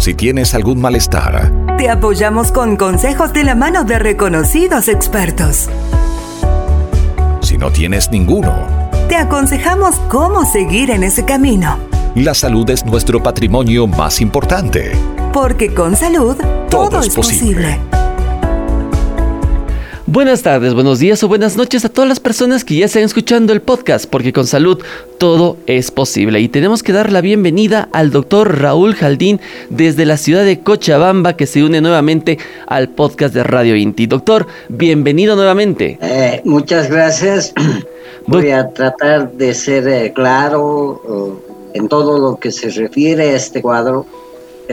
Si tienes algún malestar, te apoyamos con consejos de la mano de reconocidos expertos. Si no tienes ninguno, te aconsejamos cómo seguir en ese camino. La salud es nuestro patrimonio más importante. Porque con salud todo, es posible. Buenas tardes, buenos días o buenas noches a todas las personas que ya están escuchando el podcast, porque con salud todo es posible. Y tenemos que dar la bienvenida al doctor Raúl Jaldín desde la ciudad de Cochabamba, que se une nuevamente al podcast de Radio Inti. Doctor, bienvenido nuevamente. Eh, muchas gracias. Voy a tratar de ser eh, claro en todo lo que se refiere a este cuadro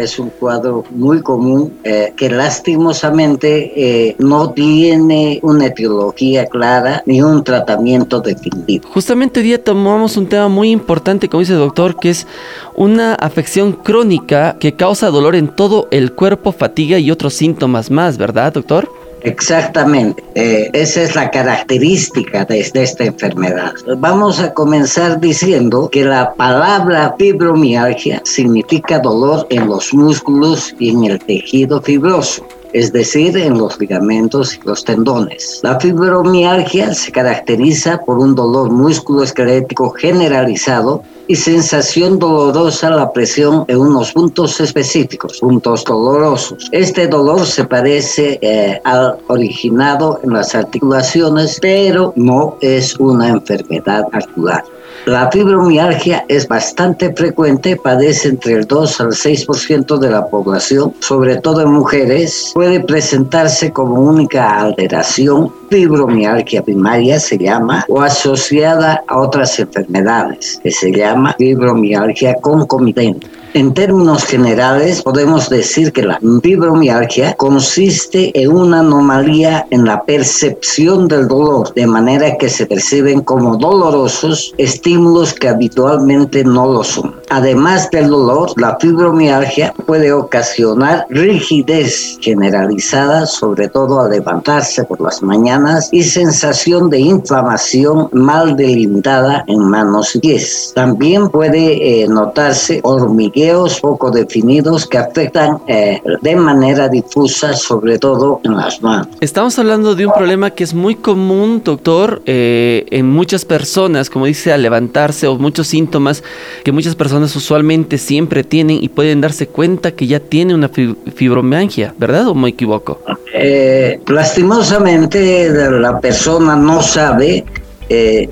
es un cuadro muy común eh, que lastimosamente eh, no tiene una etiología clara ni un tratamiento definitivo. Justamente hoy día tomamos un tema muy importante, como dice el doctor, que es una afección crónica que causa dolor en todo el cuerpo, fatiga y otros síntomas más, ¿verdad, doctor? Exactamente, eh, esa es la característica de, esta enfermedad. Vamos a comenzar diciendo que la palabra fibromialgia significa dolor en los músculos y en el tejido fibroso es decir, en los ligamentos y los tendones. La fibromialgia se caracteriza por un dolor musculoesquelético generalizado y sensación dolorosa la presión en unos puntos específicos, puntos dolorosos. Este dolor se parece eh, al originado en las articulaciones, pero no es una enfermedad articular. La fibromialgia es bastante frecuente, padece entre el 2 al 6% de la población, sobre todo en mujeres. Puede presentarse como única alteración, fibromialgia primaria se llama, o asociada a otras enfermedades, que se llama fibromialgia concomitante. En términos generales, podemos decir que la fibromialgia consiste en una anomalía en la percepción del dolor, de manera que se perciben como dolorosos estímulos que habitualmente no lo son. Además del dolor, la fibromialgia puede ocasionar rigidez generalizada, sobre todo al levantarse por las mañanas, y sensación de inflamación mal delimitada en manos y pies. También puede eh, notarse hormigueo poco definidos que afectan eh, de manera difusa, sobre todo en las manos. Estamos hablando de un problema que es muy común, doctor, eh, en muchas personas, como dice, al levantarse o muchos síntomas que muchas personas usualmente siempre tienen y pueden darse cuenta que ya tiene una fibromialgia, ¿verdad o me equivoco? Eh, lastimosamente la persona no sabe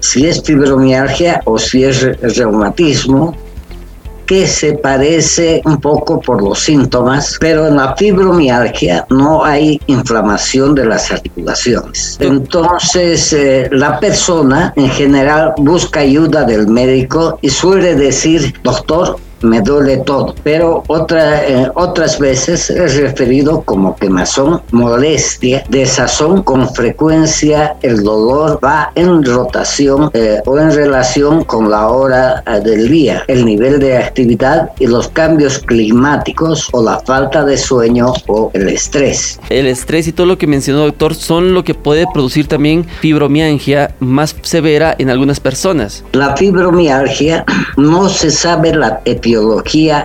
si es fibromialgia o si es reumatismo que se parece un poco por los síntomas, pero en la fibromialgia no hay inflamación de las articulaciones. Entonces, eh, la persona en general busca ayuda del médico y suele decir, doctor, me duele todo, pero otra, eh, otras veces es referido como quemazón, molestia, desazón, con frecuencia el dolor va en rotación eh, o en relación con la hora eh, del día, el nivel de actividad y los cambios climáticos o la falta de sueño o el estrés. El estrés y todo lo que mencionó doctor son lo que puede producir también fibromialgia más severa en algunas personas. La fibromialgia no se sabe la etiología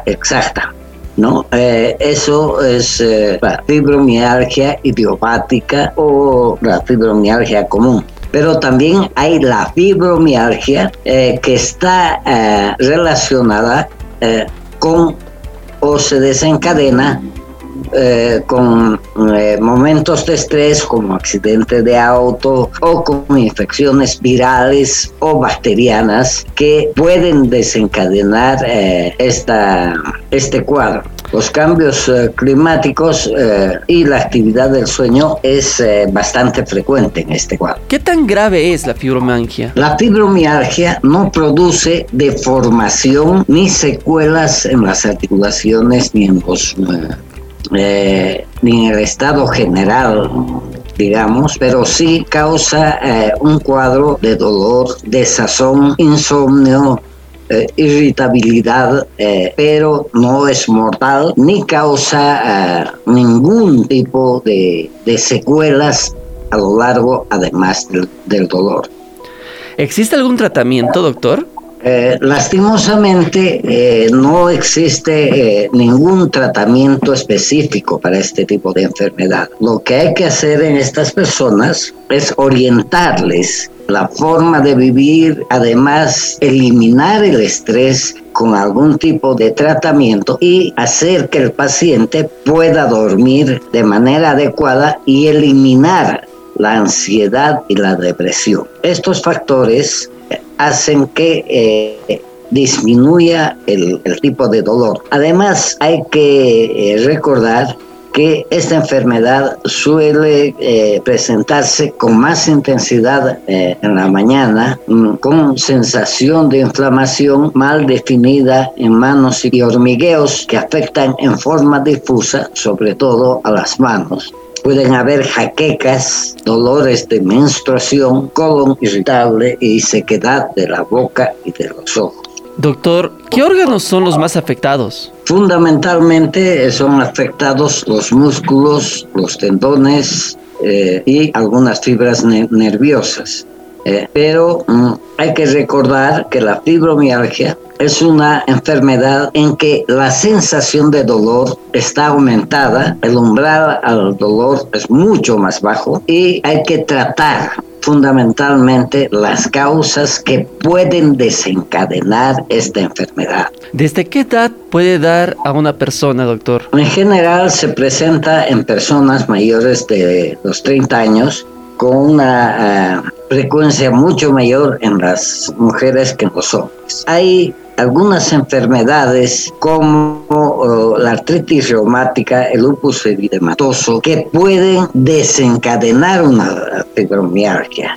exacta. ¿no? Eh, eso es eh, la fibromialgia idiopática o la fibromialgia común. Pero también hay la fibromialgia eh, que está relacionada con o se desencadena eh, con eh, momentos de estrés como accidente de auto o con infecciones virales o bacterianas que pueden desencadenar eh, esta, este cuadro. Los cambios climáticos y la actividad del sueño es bastante frecuente en este cuadro. ¿Qué tan grave es la fibromialgia? La fibromialgia no produce deformación ni secuelas en las articulaciones ni en los eh, ni en el estado general, digamos, pero sí causa eh, un cuadro de dolor, desazón, insomnio, eh, irritabilidad, pero no es mortal ni causa ningún tipo de, secuelas a lo largo, además del dolor. ¿Existe algún tratamiento, doctor? Eh, lastimosamente eh, no existe eh, ningún tratamiento específico para este tipo de enfermedad. Lo que hay que hacer en estas personas es orientarles la forma de vivir, además eliminar el estrés con algún tipo de tratamiento y hacer que el paciente pueda dormir de manera adecuada y eliminar la ansiedad y la depresión. Estos factores hacen que eh, disminuya el, tipo de dolor. Además, hay que eh, recordar que esta enfermedad suele eh, presentarse con más intensidad en la mañana, mm, con sensación de inflamación mal definida en manos y hormigueos que afectan en forma difusa, sobre todo a las manos. Pueden haber jaquecas, dolores de menstruación, colon irritable y sequedad de la boca y de los ojos. Doctor, ¿qué órganos son los más afectados? Fundamentalmente son afectados los músculos, los tendones eh, y algunas fibras nerviosas. Eh, pero mm, hay que recordar que la fibromialgia es una enfermedad en que la sensación de dolor está aumentada, el umbral al dolor es mucho más bajo y hay que tratar fundamentalmente las causas que pueden desencadenar esta enfermedad. ¿Desde qué edad puede dar a una persona, doctor? En general se presenta en personas mayores de los 30 años con una eh, frecuencia mucho mayor en las mujeres que en los hombres. Hay algunas enfermedades como la artritis reumática, el lupus eritematoso, que pueden desencadenar una fibromialgia.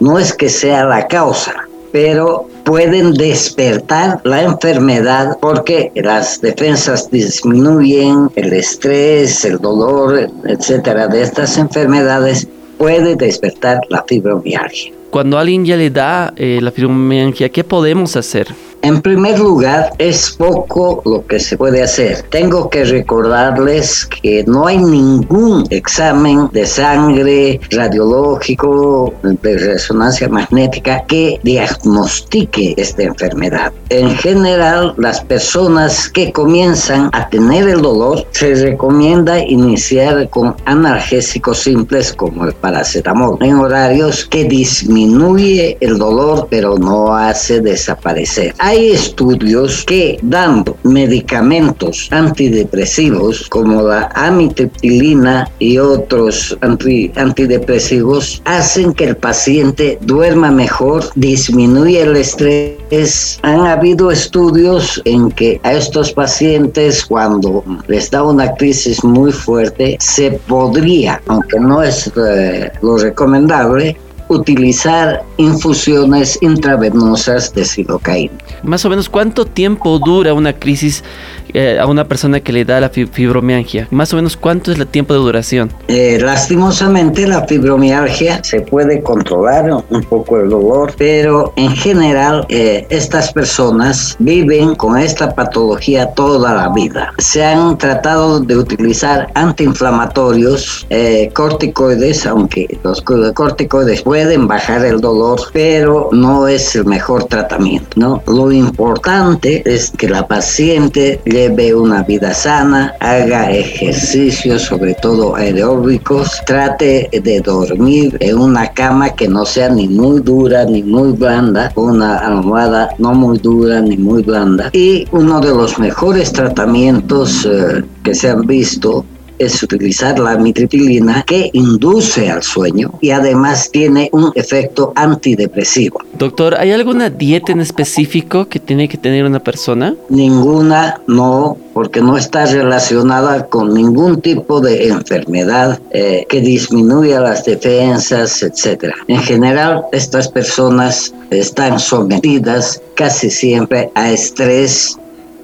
No es que sea la causa, pero pueden despertar la enfermedad porque las defensas disminuyen, el estrés, el dolor, etcétera, de estas enfermedades puede despertar la fibromialgia. Cuando alguien ya le da eh, la fibromialgia, ¿qué podemos hacer? En primer lugar, es poco lo que se puede hacer. Tengo que recordarles que no hay ningún examen de sangre radiológico, de resonancia magnética, que diagnostique esta enfermedad. En general, las personas que comienzan a tener el dolor, se recomienda iniciar con analgésicos simples como el paracetamol, en horarios que disminuye el dolor pero no hace desaparecer estudios que dando medicamentos antidepresivos como la amitriptilina y otros antidepresivos hacen que el paciente duerma mejor, disminuye el estrés. Han habido estudios en que a estos pacientes cuando les da una crisis muy fuerte se podría, aunque no es eh, lo recomendable, utilizar infusiones intravenosas de silocaína. Más o menos, ¿cuánto tiempo dura una crisis eh, a una persona que le da la fibromialgia? Más o menos, ¿cuánto es el tiempo de duración? Eh, lastimosamente, la fibromialgia se puede controlar un poco el dolor, pero en general, eh, estas personas viven con esta patología toda la vida. Se han tratado de utilizar antiinflamatorios, corticoides, aunque los corticoides pueden bajar el dolor, pero no es el mejor tratamiento, ¿no? Lo importante es que la paciente lleve una vida sana, haga ejercicios, sobre todo aeróbicos, trate de dormir en una cama que no sea ni muy dura ni muy blanda, una almohada no muy dura ni muy blanda. Y uno de los mejores tratamientos eh, que se han visto es utilizar la mitriptilina que induce al sueño y además tiene un efecto antidepresivo. Doctor, ¿hay alguna dieta en específico que tiene que tener una persona? Ninguna, no, porque no está relacionada con ningún tipo de enfermedad eh, que disminuya las defensas, etc. En general, estas personas están sometidas casi siempre a estrés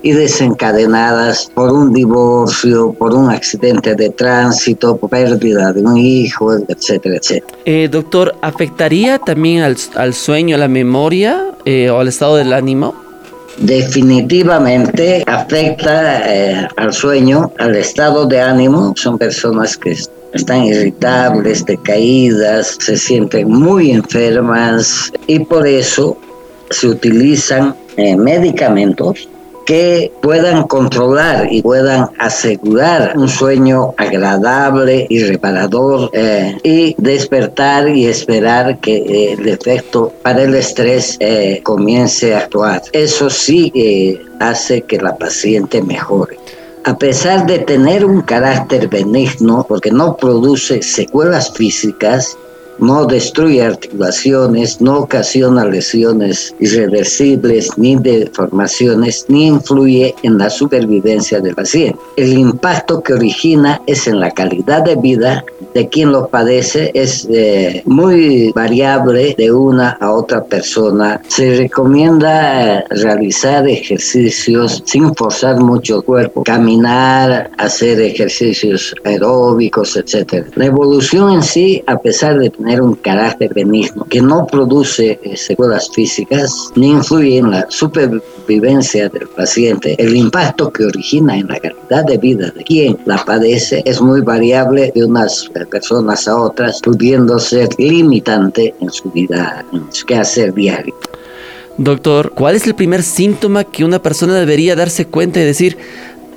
y desencadenadas por un divorcio, por un accidente de tránsito, por pérdida de un hijo, etcétera, etcétera. Eh, doctor, ¿afectaría también al, sueño, a la memoria eh, o al estado del ánimo? Definitivamente afecta eh, al sueño, al estado de ánimo. Son personas que están irritables, decaídas, se sienten muy enfermas y por eso se utilizan eh, medicamentos que puedan controlar y puedan asegurar un sueño agradable y reparador eh, y despertar y esperar que eh, el efecto para el estrés eh, comience a actuar. Eso sí hace que la paciente mejore a pesar de tener un carácter benigno, porque no produce secuelas físicas, no destruye articulaciones, no ocasiona lesiones irreversibles ni deformaciones, ni influye en la supervivencia del paciente. El impacto que origina es en la calidad de vida de quien lo padece, es eh, muy variable de una a otra persona. Se recomienda eh, realizar ejercicios sin forzar mucho el cuerpo, caminar, hacer ejercicios aeróbicos, etc. La evolución en sí, a pesar de tener un carácter benigno que no produce eh, secuelas físicas ni influye en la supervivencia del paciente. El impacto que origina en la calidad de vida de quien la padece es muy variable de unas eh, personas a otras, pudiendo ser limitante en su vida, en su quehacer diario. Doctor, ¿cuál es el primer síntoma que una persona debería darse cuenta y decir,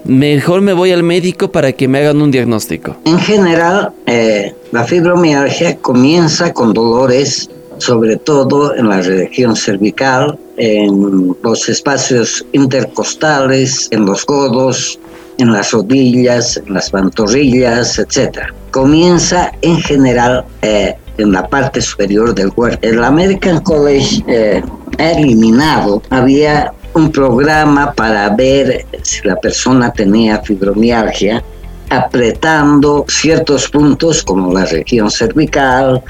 mejor me voy al médico para que me hagan un diagnóstico? En general, eh, la fibromialgia comienza con dolores, sobre todo en la región cervical, en los espacios intercostales, en los codos, en las rodillas, en las pantorrillas, etc. Comienza en general eh, en la parte superior del cuerpo. El American College eh, ha eliminado, había un programa para ver si la persona tenía fibromialgia, apretando ciertos puntos como la región cervical,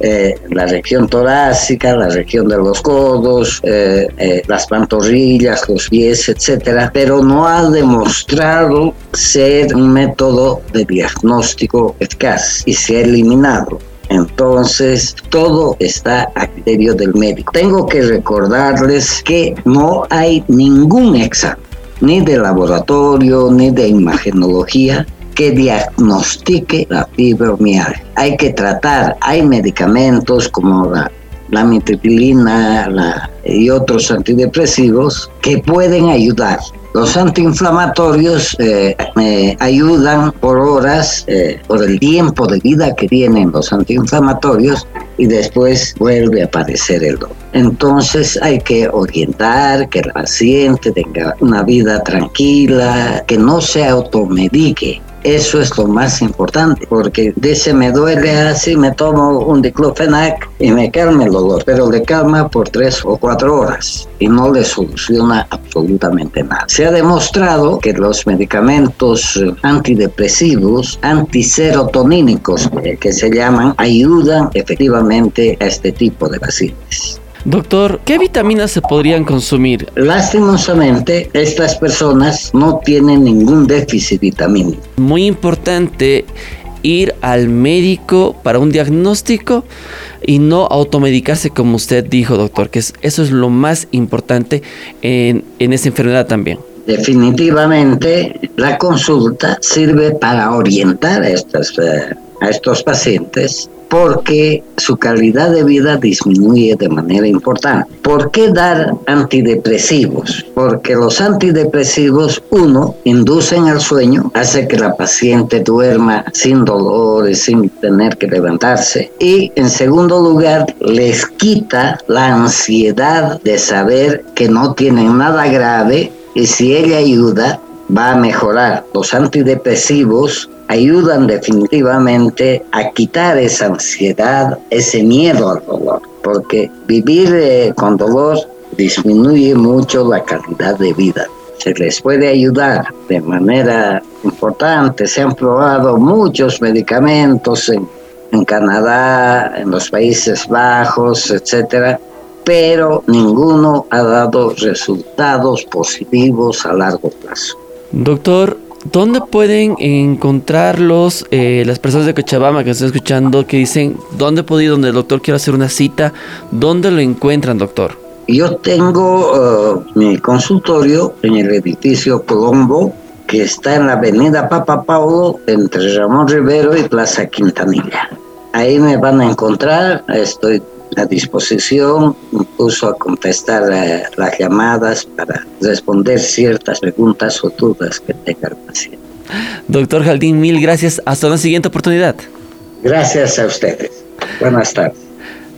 eh, la región torácica, la región de los codos, eh, eh, las pantorrillas, los pies, etcétera, pero no ha demostrado ser un método de diagnóstico eficaz y se ha eliminado. Entonces, todo está a criterio del médico. Tengo que recordarles que no hay ningún examen, ni de laboratorio, ni de imagenología, que diagnostique la fibromialgia. Hay que tratar, hay medicamentos como la, la mitriptilina y otros antidepresivos que pueden ayudar, los antiinflamatorios eh, me ayudan por horas, eh, por el tiempo de vida que tienen los antiinflamatorios y después vuelve a aparecer el dolor. Entonces hay que orientar que el paciente tenga una vida tranquila, que no se automedique, eso es lo más importante, porque dice me duele así, me tomo un diclofenac y me calma el dolor, pero le calma por tres o cuatro horas y no le soluciona absolutamente nada. Se ha demostrado que los medicamentos antidepresivos, antiserotonínicos, eh, que se llaman, ayudan efectivamente a este tipo de pacientes. Doctor, ¿qué vitaminas se podrían consumir? Lastimosamente, estas personas no tienen ningún déficit vitamínico. Muy importante ir al médico para un diagnóstico y no automedicarse como usted dijo, doctor, que eso es lo más importante en, en esa enfermedad también. Definitivamente, la consulta sirve para orientar a, estas, eh, a estos pacientes porque su calidad de vida disminuye de manera importante. ¿Por qué dar antidepresivos? Porque los antidepresivos, uno, inducen el sueño, hace que la paciente duerma sin dolores, sin tener que levantarse. Y en segundo lugar, les quita la ansiedad de saber que no tienen nada grave y si ella ayuda, va a mejorar. Los antidepresivos ayudan definitivamente a quitar esa ansiedad, ese miedo al dolor, porque vivir eh, con dolor disminuye mucho la calidad de vida. Se les puede ayudar de manera importante. Se han probado muchos medicamentos en, en Canadá, en los Países Bajos, etcétera, pero ninguno ha dado resultados positivos a largo plazo. Doctor, ¿dónde pueden encontrarlos eh, las personas de Cochabamba que están escuchando que dicen, ¿dónde puedo ir donde el doctor quiere hacer una cita? ¿Dónde lo encuentran, doctor? Yo tengo uh, mi consultorio en el edificio Colombo, que está en la avenida Papa Paulo, entre Ramón Rivero y Plaza Quintanilla. Ahí me van a encontrar, estoy a disposición, dispuso a contestar eh, las llamadas para responder ciertas preguntas o dudas que tenga el paciente. Doctor Jaldín, mil gracias. Hasta una siguiente oportunidad. Gracias a ustedes. Buenas tardes.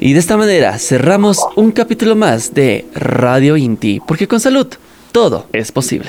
Y de esta manera cerramos un capítulo más de Radio Inti, porque con salud todo es posible.